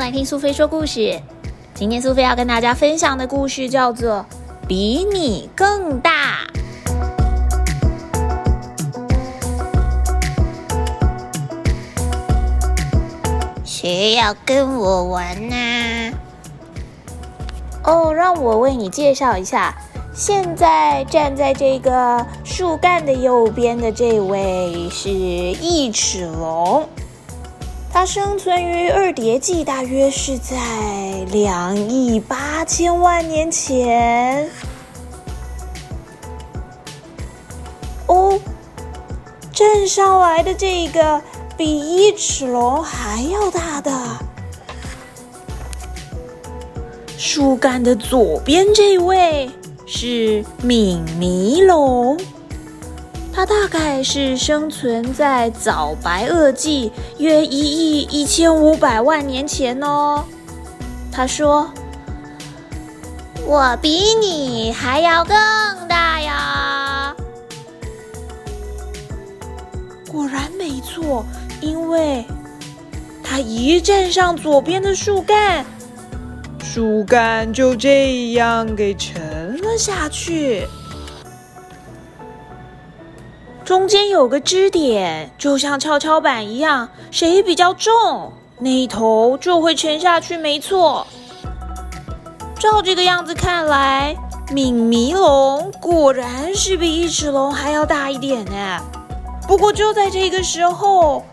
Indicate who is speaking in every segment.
Speaker 1: 来听苏菲说故事。今天苏菲要跟大家分享的故事叫做《比你更大》。
Speaker 2: 谁要跟我玩呢？
Speaker 1: 哦，让我为你介绍一下，现在站在这个树干的右边的这位是异齿龙，它生存于二叠纪，大约是在两亿八千万年前。哦，站上来的这个。比一齿龙还要大的树干的左边这位是敏尼龙，它大概是生存在早白垩纪约一亿一千五百万年前哦。他说：“
Speaker 2: 我比你还要更大呀！”
Speaker 1: 果然没错。因为它一站上左边的树干，树干就这样给沉了下去。中间有个支点，就像跷跷板一样，谁比较重，那一头就会沉下去。没错，照这个样子看来，敏迷龙果然是比异齿龙还要大一点呢。不过就在这个时候。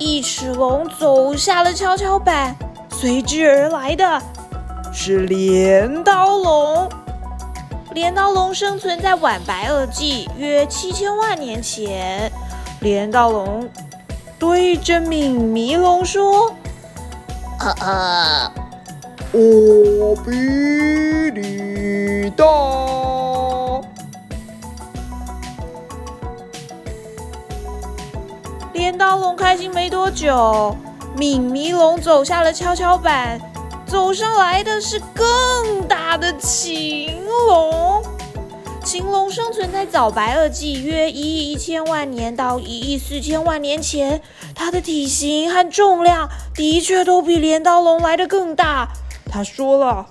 Speaker 1: 一齿龙走下了跷跷板，随之而来的是镰刀龙。镰刀龙生存在晚白垩纪，约七千万年前。镰刀龙对着敏迷龙说：“
Speaker 2: 呃呃，
Speaker 3: 我比你大。”
Speaker 1: 镰刀龙开心没多久，敏迷龙走下了跷跷板，走上来的是更大的禽龙。禽龙生存在早白垩纪，约一亿一千万年到一亿四千万年前。它的体型和重量的确都比镰刀龙来的更大。他说了：“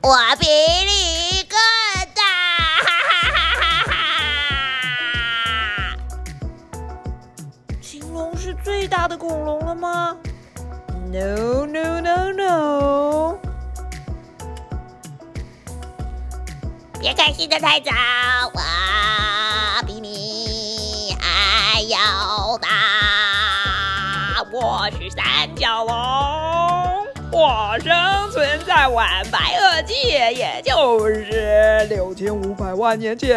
Speaker 2: 我比你更。”
Speaker 1: 最大的恐龙了吗？No no no no！
Speaker 2: 别开心的太早，我比你还要大。我是三角龙，我生存在晚白垩纪，也就是
Speaker 3: 六千五百万年前，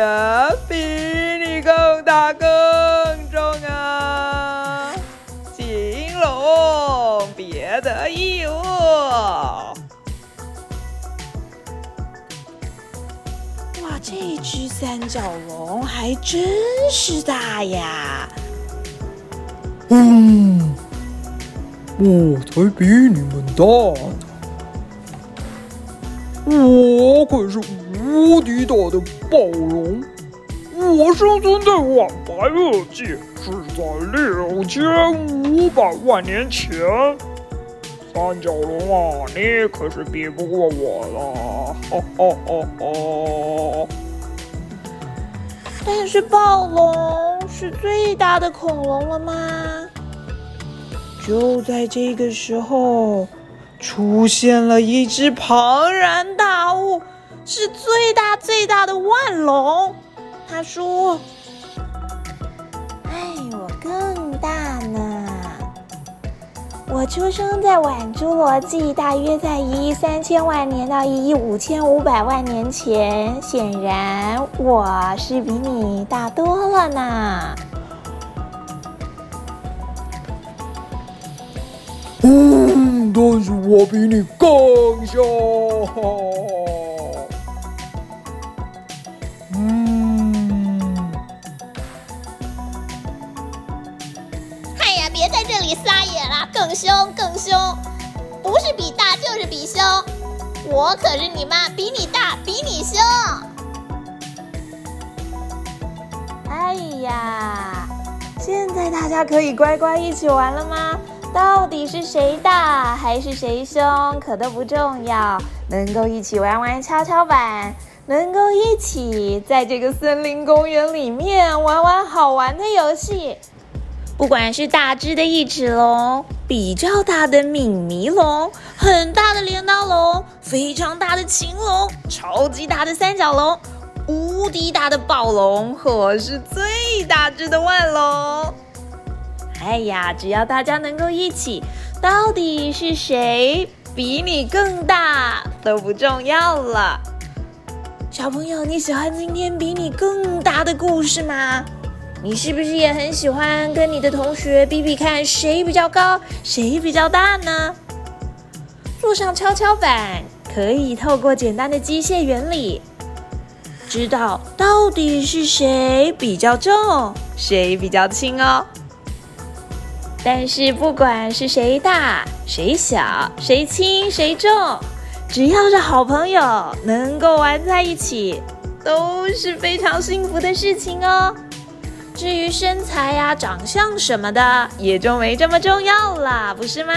Speaker 3: 比你更大更重啊！别得意哦！
Speaker 1: 哇，这只三角龙还真是大呀！
Speaker 3: 嗯，我才比你们大呢！我可是无敌大的暴龙，我生存在晚白垩纪，是在六千五百万年前。三角龙啊，你可是比不过我了！哦哦哦哦！
Speaker 1: 但是暴龙是最大的恐龙了吗？就在这个时候，出现了一只庞然大物，是最大最大的万龙。他说：“
Speaker 4: 我出生在晚侏罗纪，大约在一亿三千万年到一亿五千五百万年前。显然，我是比你大多了呢。
Speaker 3: 嗯，但是我比你更小。
Speaker 2: 比凶。我可是你妈，比你大，比你凶。
Speaker 4: 哎呀，现在大家可以乖乖一起玩了吗？到底是谁大还是谁凶，可都不重要。能够一起玩玩跷跷板，能够一起在这个森林公园里面玩玩好玩的游戏。
Speaker 1: 不管是大只的异齿龙，比较大的敏迷龙，很大的镰刀龙，非常大的禽龙，超级大的三角龙，无敌大的暴龙，或是最大只的万龙。哎呀，只要大家能够一起，到底是谁比你更大都不重要了。小朋友，你喜欢今天比你更大的故事吗？你是不是也很喜欢跟你的同学比比看谁比较高，谁比较大呢？坐上跷跷板，可以透过简单的机械原理，知道到底是谁比较重，谁比较轻哦。但是不管是谁大、谁小、谁轻、谁重，只要是好朋友，能够玩在一起，都是非常幸福的事情哦。至于身材呀、长相什么的，也就没这么重要了，不是吗？